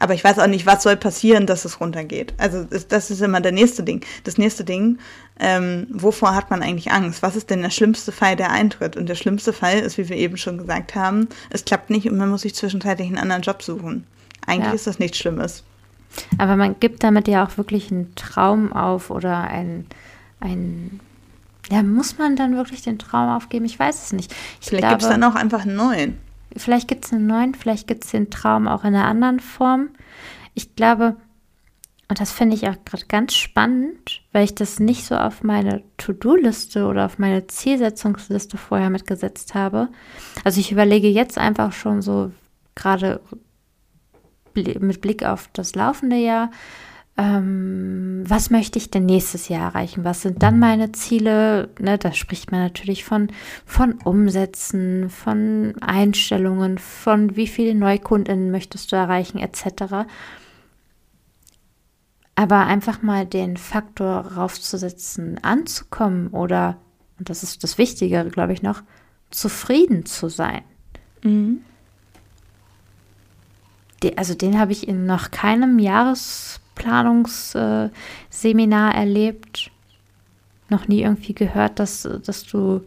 Aber ich weiß auch nicht, was soll passieren, dass es runtergeht. Also das ist immer der nächste Ding. Das nächste Ding, ähm, wovor hat man eigentlich Angst? Was ist denn der schlimmste Fall, der eintritt? Und der schlimmste Fall ist, wie wir eben schon gesagt haben, es klappt nicht und man muss sich zwischenzeitlich einen anderen Job suchen. Eigentlich ja. ist das nichts Schlimmes. Aber man gibt damit ja auch wirklich einen Traum auf oder ein, ein ja, muss man dann wirklich den Traum aufgeben? Ich weiß es nicht. Ich Vielleicht gibt es dann auch einfach einen neuen. Vielleicht gibt es einen neuen, vielleicht gibt es den Traum auch in einer anderen Form. Ich glaube, und das finde ich auch gerade ganz spannend, weil ich das nicht so auf meine To-Do-Liste oder auf meine Zielsetzungsliste vorher mitgesetzt habe. Also ich überlege jetzt einfach schon so gerade mit Blick auf das laufende Jahr, ähm, was möchte ich denn nächstes Jahr erreichen? Was sind dann meine Ziele? Ne, da spricht man natürlich von, von Umsätzen, von Einstellungen, von wie viele Neukundinnen möchtest du erreichen, etc. Aber einfach mal den Faktor raufzusetzen, anzukommen oder, und das ist das Wichtigere, glaube ich noch, zufrieden zu sein. Mhm. Die, also den habe ich in noch keinem Jahresplanungsseminar äh, erlebt. Noch nie irgendwie gehört, dass, dass du,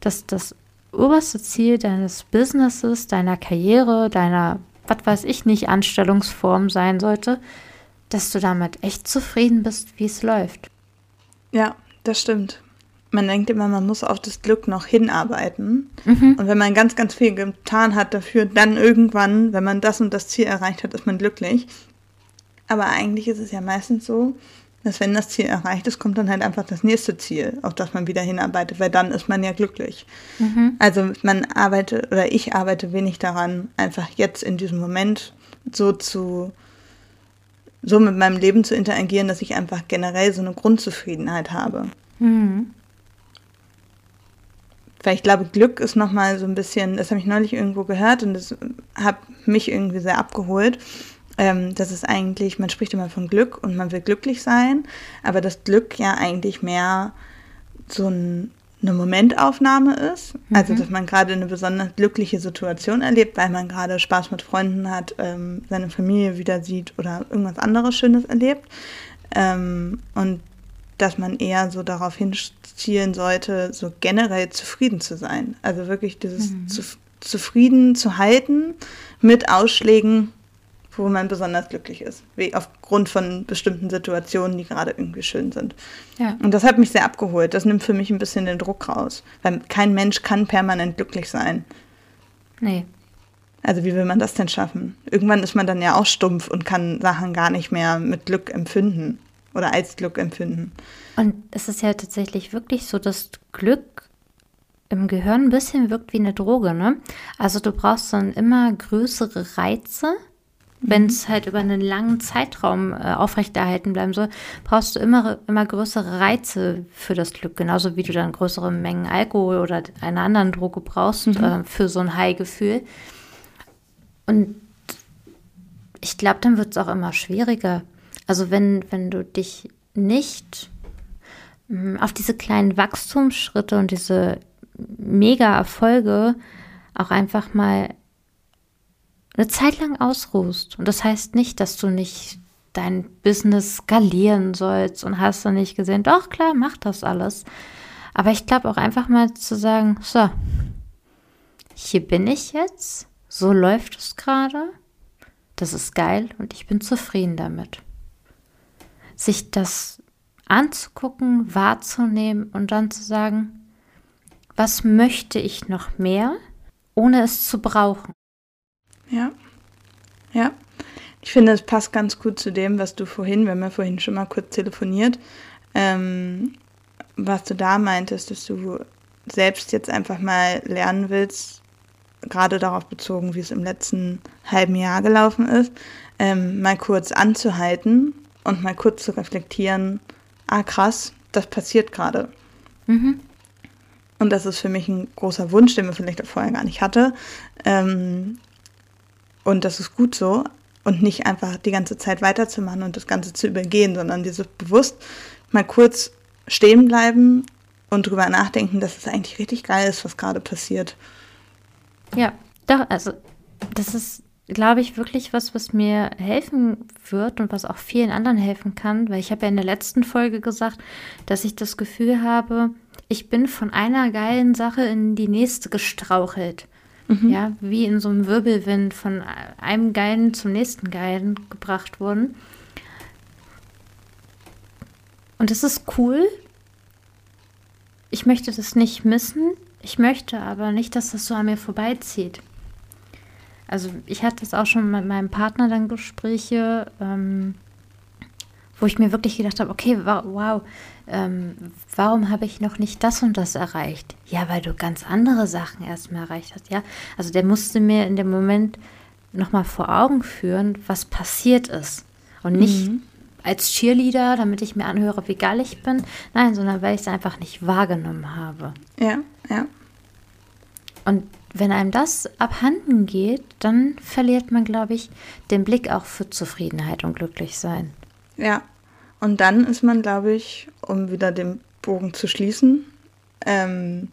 dass das oberste Ziel deines Businesses, deiner Karriere, deiner, was weiß ich nicht, Anstellungsform sein sollte, dass du damit echt zufrieden bist, wie es läuft. Ja, das stimmt. Man denkt immer, man muss auf das Glück noch hinarbeiten. Mhm. Und wenn man ganz, ganz viel getan hat dafür, dann irgendwann, wenn man das und das Ziel erreicht hat, ist man glücklich. Aber eigentlich ist es ja meistens so, dass wenn das Ziel erreicht ist, kommt dann halt einfach das nächste Ziel, auf das man wieder hinarbeitet, weil dann ist man ja glücklich. Mhm. Also man arbeitet oder ich arbeite wenig daran, einfach jetzt in diesem Moment so zu so mit meinem Leben zu interagieren, dass ich einfach generell so eine Grundzufriedenheit habe. Mhm. Weil ich glaube, Glück ist nochmal so ein bisschen, das habe ich neulich irgendwo gehört und das hat mich irgendwie sehr abgeholt. Ähm, das ist eigentlich, man spricht immer von Glück und man will glücklich sein, aber das Glück ja eigentlich mehr so ein eine Momentaufnahme ist. Also, mhm. Also, dass man gerade eine besonders glückliche Situation erlebt, weil man gerade Spaß mit Freunden hat, ähm, seine Familie wieder sieht oder irgendwas anderes Schönes erlebt. Ähm, und dass man eher so darauf hinzielen sollte, so generell zufrieden zu sein. Also wirklich dieses mhm. zu, zufrieden zu halten mit Ausschlägen wo man besonders glücklich ist, wie aufgrund von bestimmten Situationen, die gerade irgendwie schön sind. Ja. Und das hat mich sehr abgeholt. Das nimmt für mich ein bisschen den Druck raus, weil kein Mensch kann permanent glücklich sein. Nee. Also wie will man das denn schaffen? Irgendwann ist man dann ja auch stumpf und kann Sachen gar nicht mehr mit Glück empfinden oder als Glück empfinden. Und es ist ja tatsächlich wirklich so, dass Glück im Gehirn ein bisschen wirkt wie eine Droge, ne? Also du brauchst dann immer größere Reize, wenn es halt über einen langen Zeitraum äh, aufrechterhalten bleiben soll, brauchst du immer, immer größere Reize für das Glück. Genauso wie du dann größere Mengen Alkohol oder einer anderen Droge brauchst mhm. äh, für so ein High-Gefühl. Und ich glaube, dann wird es auch immer schwieriger. Also wenn, wenn du dich nicht mh, hm, auf diese kleinen Wachstumsschritte und diese Mega-Erfolge auch einfach mal eine Zeit lang ausruhst. Und das heißt nicht, dass du nicht dein Business skalieren sollst und hast du nicht gesehen, doch klar, mach das alles. Aber ich glaube auch einfach mal zu sagen, so, hier bin ich jetzt, so läuft es gerade, das ist geil und ich bin zufrieden damit. Sich das anzugucken, wahrzunehmen und dann zu sagen, was möchte ich noch mehr, ohne es zu brauchen. Ja. Ja. Ich finde, es passt ganz gut zu dem, was du vorhin, wir haben ja vorhin schon mal kurz telefoniert, ähm, was du da meintest, dass du selbst jetzt einfach mal lernen willst, gerade darauf bezogen, wie es im letzten halben Jahr gelaufen ist, ähm, mal kurz anzuhalten und mal kurz zu reflektieren, ah krass, das passiert gerade. Mhm. Und das ist für mich ein großer Wunsch, den man vielleicht auch vorher gar nicht hatte, ähm, und das ist gut so. Und nicht einfach die ganze Zeit weiterzumachen und das Ganze zu übergehen, sondern dieses bewusst mal kurz stehen bleiben und drüber nachdenken, dass es eigentlich richtig geil ist, was gerade passiert. Ja, doch, also das ist, glaube ich, wirklich was, was mir helfen wird und was auch vielen anderen helfen kann, weil ich habe ja in der letzten Folge gesagt, dass ich das Gefühl habe, ich bin von einer geilen Sache in die nächste gestrauchelt. Mhm. Ja, wie in so einem Wirbelwind von einem Geilen zum nächsten Geilen gebracht wurden. Und das ist cool. Ich möchte das nicht missen. Ich möchte aber nicht, dass das so an mir vorbeizieht. Also ich hatte das auch schon mit meinem Partner dann Gespräche, ähm, wo ich mir wirklich gedacht habe, okay, wow, ähm, warum habe ich noch nicht das und das erreicht? Ja, weil du ganz andere Sachen erstmal erreicht hast, ja. Also der musste mir in dem Moment nochmal vor Augen führen, was passiert ist. Und nicht mhm. als Cheerleader, damit ich mir anhöre, wie geil ich bin. Nein, sondern weil ich es einfach nicht wahrgenommen habe. Ja, ja. Und wenn einem das abhanden geht, dann verliert man, glaube ich, den Blick auch für Zufriedenheit und Glücklichsein. Ja, und dann ist man, glaube ich, um wieder den Bogen zu schließen, ähm,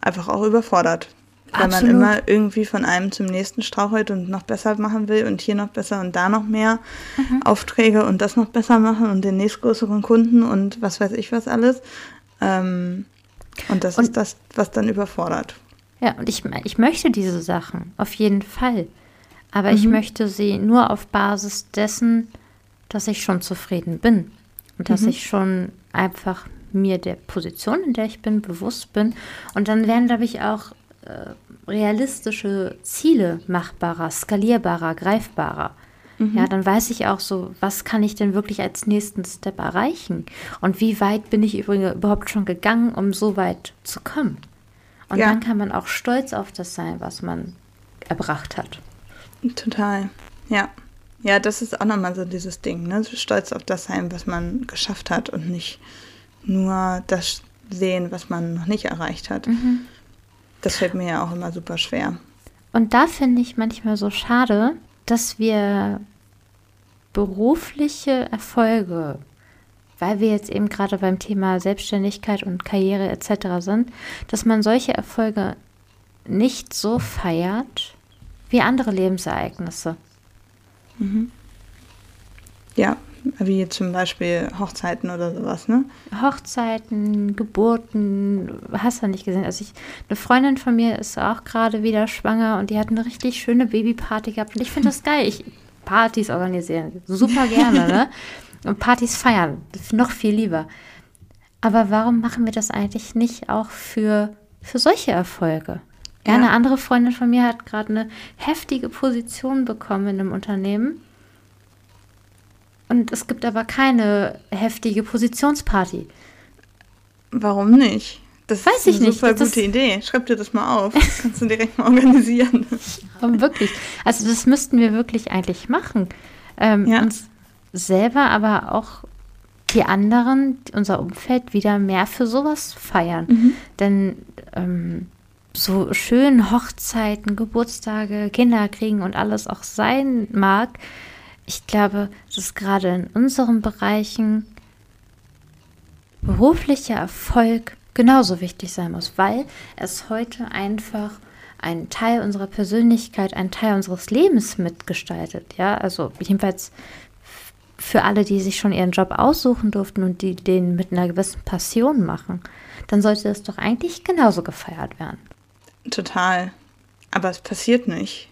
einfach auch überfordert. Weil man immer irgendwie von einem zum nächsten strauchelt und noch besser machen will und hier noch besser und da noch mehr mhm. Aufträge und das noch besser machen und den nächstgrößeren Kunden und was weiß ich was alles. Ähm, und das und, ist das, was dann überfordert. Ja, und ich, ich möchte diese Sachen, auf jeden Fall. Aber mhm. ich möchte sie nur auf Basis dessen, dass ich schon zufrieden bin. Und dass mhm. ich schon einfach mir der Position, in der ich bin, bewusst bin. Und dann werden, glaube ich, auch äh, realistische Ziele machbarer, skalierbarer, greifbarer. Mhm. Ja, dann weiß ich auch so, was kann ich denn wirklich als nächsten Step erreichen? Und wie weit bin ich übrigens überhaupt schon gegangen, um so weit zu kommen? Und ja. dann kann man auch stolz auf das sein, was man erbracht hat. Total, ja. Ja, das ist auch nochmal so dieses Ding, ne? Stolz auf das sein, was man geschafft hat und nicht nur das sehen, was man noch nicht erreicht hat. Mhm. Das fällt mir ja auch immer super schwer. Und da finde ich manchmal so schade, dass wir berufliche Erfolge weil wir jetzt eben gerade beim Thema Selbstständigkeit und Karriere etc. sind, dass man solche Erfolge nicht so feiert wie andere Lebensereignisse. Mhm. Ja, wie zum Beispiel Hochzeiten oder sowas, ne? Hochzeiten, Geburten, hast du nicht gesehen. Also ich, eine Freundin von mir ist auch gerade wieder schwanger und die hat eine richtig schöne Babyparty gehabt und ich finde das geil. Ich Partys organisieren, super gerne, ne? [laughs] und Partys feiern. Noch viel lieber. Aber warum machen wir das eigentlich nicht auch für, für solche Erfolge? Ja, ja. eine andere Freundin von mir hat gerade eine heftige Position bekommen in einem Unternehmen. Und es gibt aber keine heftige Positionsparty. Warum nicht? Das Weiß ist eine super das gute Idee. Schreib dir das mal auf. Das kannst du direkt mal organisieren. [laughs] Ja, wirklich. Also das müssten wir wirklich eigentlich machen. Ähm, ja. Uns selber, aber auch die anderen, unser Umfeld, wieder mehr für sowas feiern. Mhm. Denn ähm, so schön Hochzeiten, Geburtstage, Kinder kriegen und alles auch sein mag, ich glaube, dass gerade in unseren Bereichen beruflicher Erfolg genauso wichtig sein muss, weil es heute einfach einen Teil unserer Persönlichkeit, einen Teil unseres Lebens mitgestaltet. Ja, also jedenfalls für alle, die sich schon ihren Job aussuchen durften und die den mit einer gewissen Passion machen, dann sollte das doch eigentlich genauso gefeiert werden. Total. Aber es passiert nicht.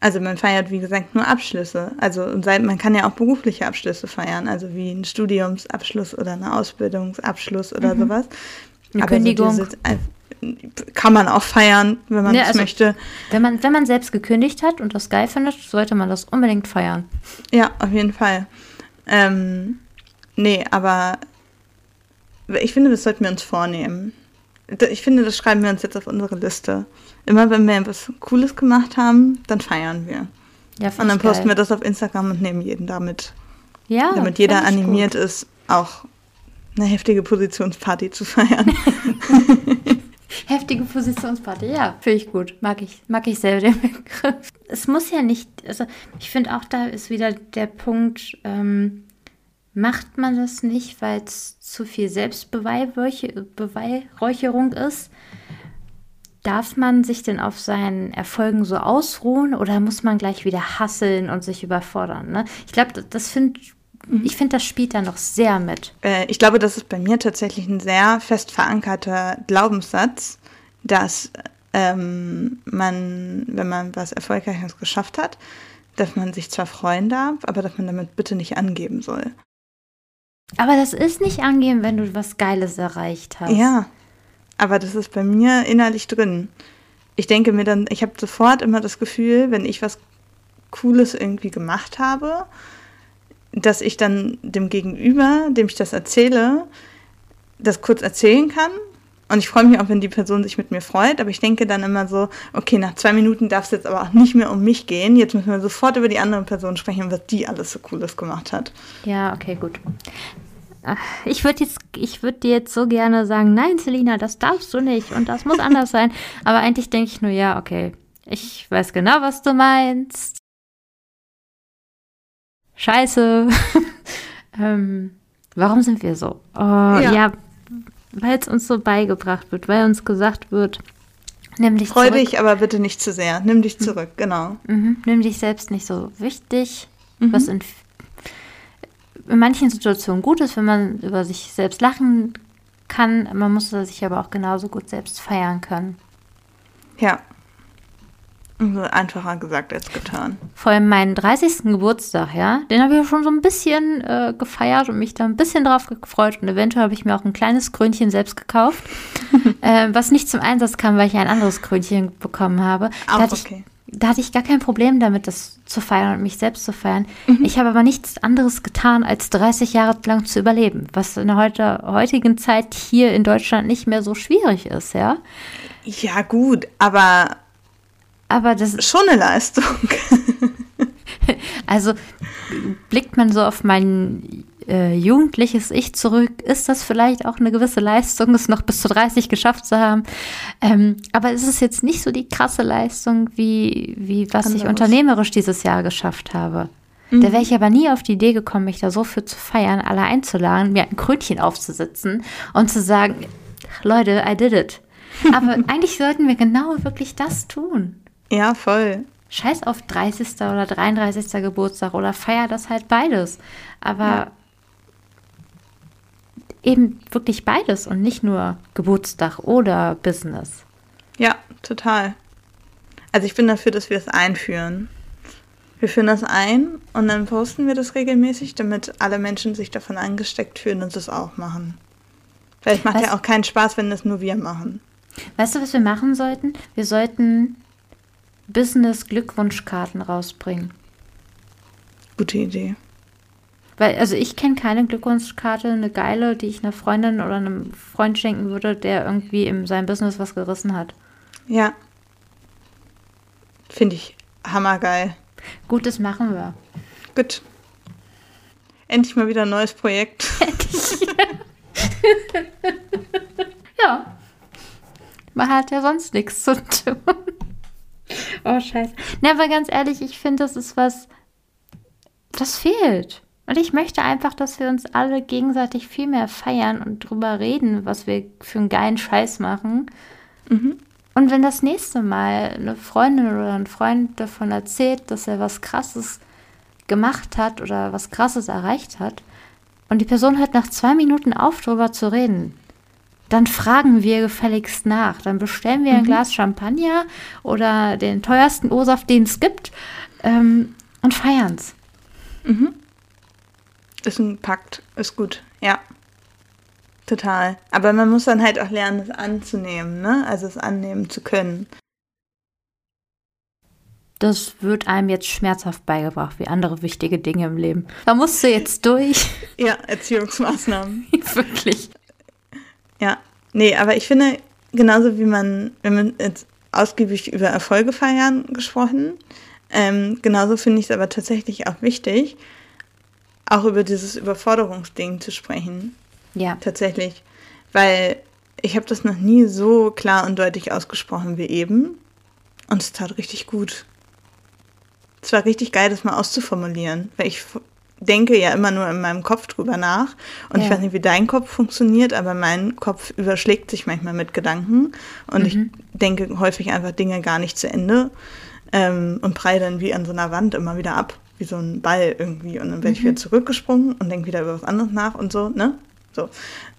Also man feiert, wie gesagt, nur Abschlüsse. Also man kann ja auch berufliche Abschlüsse feiern, also wie ein Studiumsabschluss oder ein Ausbildungsabschluss oder mhm. sowas. Eine Aber Kündigung. So kann man auch feiern, wenn man es ja, also, möchte. Wenn man, wenn man selbst gekündigt hat und das geil findet, sollte man das unbedingt feiern. Ja, auf jeden Fall. Ähm, nee, aber ich finde, das sollten wir uns vornehmen. Ich finde, das schreiben wir uns jetzt auf unsere Liste. Immer wenn wir etwas Cooles gemacht haben, dann feiern wir. Ja, und dann posten geil. wir das auf Instagram und nehmen jeden damit. Ja. Damit jeder animiert gut. ist, auch eine heftige Positionsparty zu feiern. [laughs] Heftige Positionsparty, ja, finde ich gut. Mag ich, mag ich selber [laughs] den Begriff. Es muss ja nicht, also ich finde auch da ist wieder der Punkt, ähm, macht man das nicht, weil es zu viel Selbstbeweihräucherung ist? Darf man sich denn auf seinen Erfolgen so ausruhen oder muss man gleich wieder hasseln und sich überfordern? Ne? Ich glaube, das finde mhm. ich finde, das spielt da noch sehr mit. Äh, ich glaube, das ist bei mir tatsächlich ein sehr fest verankerter Glaubenssatz, dass ähm, man, wenn man was Erfolgreiches geschafft hat, dass man sich zwar freuen darf, aber dass man damit bitte nicht angeben soll. Aber das ist nicht angeben, wenn du was Geiles erreicht hast. Ja, aber das ist bei mir innerlich drin. Ich denke mir dann, ich habe sofort immer das Gefühl, wenn ich was Cooles irgendwie gemacht habe, dass ich dann dem Gegenüber, dem ich das erzähle, das kurz erzählen kann. Und ich freue mich auch, wenn die Person sich mit mir freut, aber ich denke dann immer so, okay, nach zwei Minuten darf es jetzt aber auch nicht mehr um mich gehen. Jetzt müssen wir sofort über die andere Person sprechen, was die alles so Cooles gemacht hat. Ja, okay, gut. Ich würde jetzt, ich würde dir jetzt so gerne sagen, nein, Selina, das darfst du nicht und das muss anders sein. [laughs] Aber eigentlich denke ich nur, ja, okay, ich weiß genau, was du meinst. Scheiße. [laughs] ähm, warum sind wir so? Oh, ja, ja weil es uns so beigebracht wird, weil uns gesagt wird, nimm dich Freu zurück. dich, aber bitte nicht zu sehr. Nimm dich zurück, genau. Mhm. Nimm dich selbst nicht so wichtig, mhm. was in, in manchen Situationen gut ist, wenn man über sich selbst lachen kann. Man muss sich aber auch genauso gut selbst feiern können. Ja, Einfacher gesagt als getan. Vor allem meinen 30. Geburtstag, ja, den habe ich schon so ein bisschen äh, gefeiert und mich da ein bisschen drauf gefreut. Und eventuell habe ich mir auch ein kleines Krönchen selbst gekauft, [laughs] äh, was nicht zum Einsatz kam, weil ich ein anderes Krönchen bekommen habe. Auch da hatte okay. Ich, da hatte ich gar kein Problem damit, das zu feiern und mich selbst zu feiern. Mhm. Ich habe aber nichts anderes getan, als 30 Jahre lang zu überleben, was in der heute, heutigen Zeit hier in Deutschland nicht mehr so schwierig ist, ja. Ja, gut, aber aber das ist schon eine Leistung. [laughs] also blickt man so auf mein äh, jugendliches Ich zurück, ist das vielleicht auch eine gewisse Leistung, es noch bis zu 30 geschafft zu haben. Ähm, aber es ist jetzt nicht so die krasse Leistung, wie, wie was Anderes. ich unternehmerisch dieses Jahr geschafft habe. Mhm. Da wäre ich aber nie auf die Idee gekommen, mich da so für zu feiern, alle einzuladen, mir ein Krönchen aufzusetzen und zu sagen, Leute, I did it. [laughs] Aber eigentlich sollten wir genau wirklich das tun. Ja, voll. Scheiß auf 30. oder 33. Geburtstag oder feier das halt beides. Aber ja. eben wirklich beides und nicht nur Geburtstag oder Business. Ja, total. Also ich bin dafür, dass wir es einführen. Wir führen das ein und dann posten wir das regelmäßig, damit alle Menschen sich davon angesteckt fühlen und es auch machen. Weil es macht weißt, ja auch keinen Spaß, wenn das nur wir machen. Weißt du, was wir machen sollten? Wir sollten Business-Glückwunschkarten rausbringen. Gute Idee. Weil, also ich kenne keine Glückwunschkarte, eine geile, die ich einer Freundin oder einem Freund schenken würde, der irgendwie in seinem Business was gerissen hat. Ja. Finde ich hammergeil. Gut, das machen wir. Gut. Endlich mal wieder ein neues Projekt. [laughs] Endlich. [laughs] ja. Man hat ja sonst nichts zu tun. Oh, scheiße. Na, aber ganz ehrlich, ich finde, das ist was, das fehlt. Und ich möchte einfach, dass wir uns alle gegenseitig viel mehr feiern und drüber reden, was wir für einen geilen Scheiß machen. Mhm. Und wenn das nächste Mal eine Freundin oder ein Freund davon erzählt, dass er was Krasses gemacht hat oder was Krasses erreicht hat, und die Person hört nach zwei Minuten auf, darüber zu reden, dann fragen wir gefälligst nach. Dann bestellen wir ein mhm. Glas Champagner oder den teuersten O-Saft, den es gibt, ähm, und feiern's. Mhm. Ist ein Pakt, ist gut, ja. Total. Aber man muss dann halt auch lernen, es anzunehmen, ne? Also es annehmen zu können. Das wird einem jetzt schmerzhaft beigebracht, wie andere wichtige Dinge im Leben. Da musst du jetzt durch. Ja, Erziehungsmaßnahmen. [laughs] Wirklich. Ja, nee, aber ich finde, genauso wie man, wenn man jetzt ausgiebig über Erfolge feiern gesprochen, ähm, genauso finde ich es aber tatsächlich auch wichtig, auch über dieses Überforderungsding zu sprechen. Ja. Tatsächlich. Weil ich habe das noch nie so klar und deutlich ausgesprochen wie eben. Und es tat richtig gut. Es war richtig geil, das mal auszuformulieren. Weil ich denke ja immer nur in meinem Kopf drüber nach. Und ja. ich weiß nicht, wie dein Kopf funktioniert, aber mein Kopf überschlägt sich manchmal mit Gedanken. Und mhm. ich denke häufig einfach Dinge gar nicht zu Ende ähm, und prall dann wie an so einer Wand immer wieder ab, wie so ein Ball irgendwie. Und dann werde mhm. ich wieder zurückgesprungen und denke wieder über was anderes nach und so, ne? So.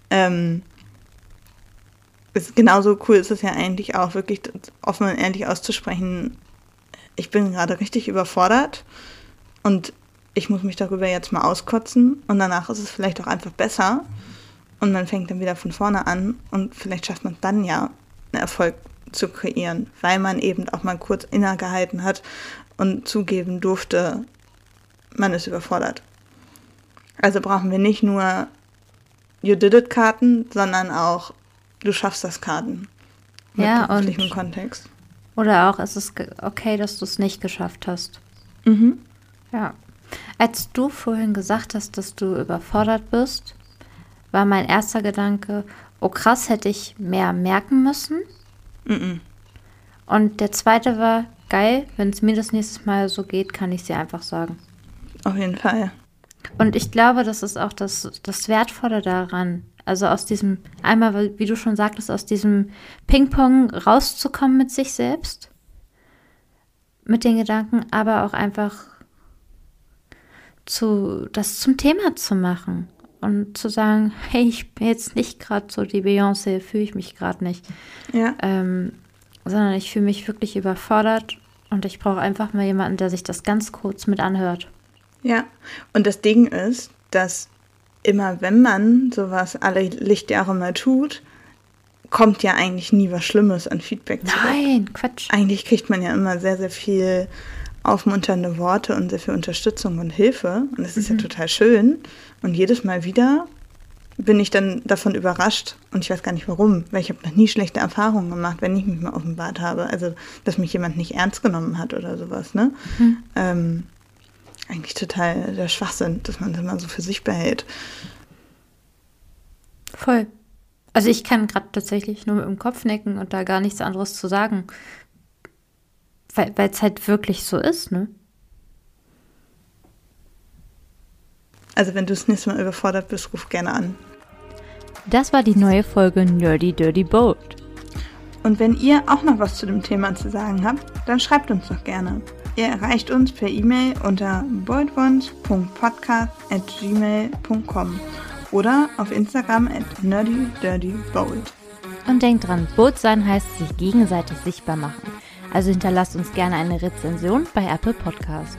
Ähm, ist genauso cool ist es ja eigentlich auch, wirklich offen und ehrlich auszusprechen. Ich bin gerade richtig überfordert und ich muss mich darüber jetzt mal auskotzen und danach ist es vielleicht auch einfach besser und man fängt dann wieder von vorne an und vielleicht schafft man dann ja einen Erfolg zu kreieren, weil man eben auch mal kurz innegehalten hat und zugeben durfte, man ist überfordert. Also brauchen wir nicht nur You Did It Karten, sondern auch Du schaffst das Karten. Mit Ja, und- beruflichem Kontext. Oder auch, es ist okay, dass du es nicht geschafft hast. Mhm. Ja. Als du vorhin gesagt hast, dass du überfordert bist, war mein erster Gedanke, oh krass, hätte ich mehr merken müssen. Mhm. Und der zweite war, geil, wenn es mir das nächste Mal so geht, kann ich sie einfach sagen. Auf jeden Fall. Und ich glaube, das ist auch das, das Wertvolle daran. Also aus diesem, einmal, wie du schon sagtest, aus diesem Ping-Pong rauszukommen mit sich selbst, mit den Gedanken, aber auch einfach zu, das zum Thema zu machen und zu sagen, hey, ich bin jetzt nicht gerade so die Beyoncé, fühle ich mich gerade nicht, Ja. ähm, sondern ich fühle mich wirklich überfordert und ich brauche einfach mal jemanden, der sich das ganz kurz mit anhört. Ja, und das Ding ist, dass immer wenn man sowas alle Lichtjahre mal tut, kommt ja eigentlich nie was Schlimmes an Feedback zurück. Nein, Quatsch. Eigentlich kriegt man ja immer sehr, sehr viel aufmunternde Worte und sehr viel Unterstützung und Hilfe. Und das ist ja total schön. Und jedes Mal wieder bin ich dann davon überrascht und ich weiß gar nicht warum, weil ich habe noch nie schlechte Erfahrungen gemacht, wenn ich mich mal offenbart habe. Also, dass mich jemand nicht ernst genommen hat oder sowas, ne? Ähm, eigentlich total der Schwachsinn, dass man das immer so für sich behält. Voll. Also ich kann gerade tatsächlich nur mit dem Kopf nicken und da gar nichts anderes zu sagen. Weil es halt wirklich so ist, ne? Also, wenn du das nächste Mal überfordert bist, ruf gerne an. Das war die neue Folge Nerdy Dirty Boat. Und wenn ihr auch noch was zu dem Thema zu sagen habt, dann schreibt uns doch gerne. Ihr erreicht uns per E-Mail unter boldwons.podcast.gmail.com oder auf Instagram at nerdydirtybold. Und denkt dran, Boot sein heißt sich gegenseitig sichtbar machen. Also hinterlasst uns gerne eine Rezension bei Apple Podcast.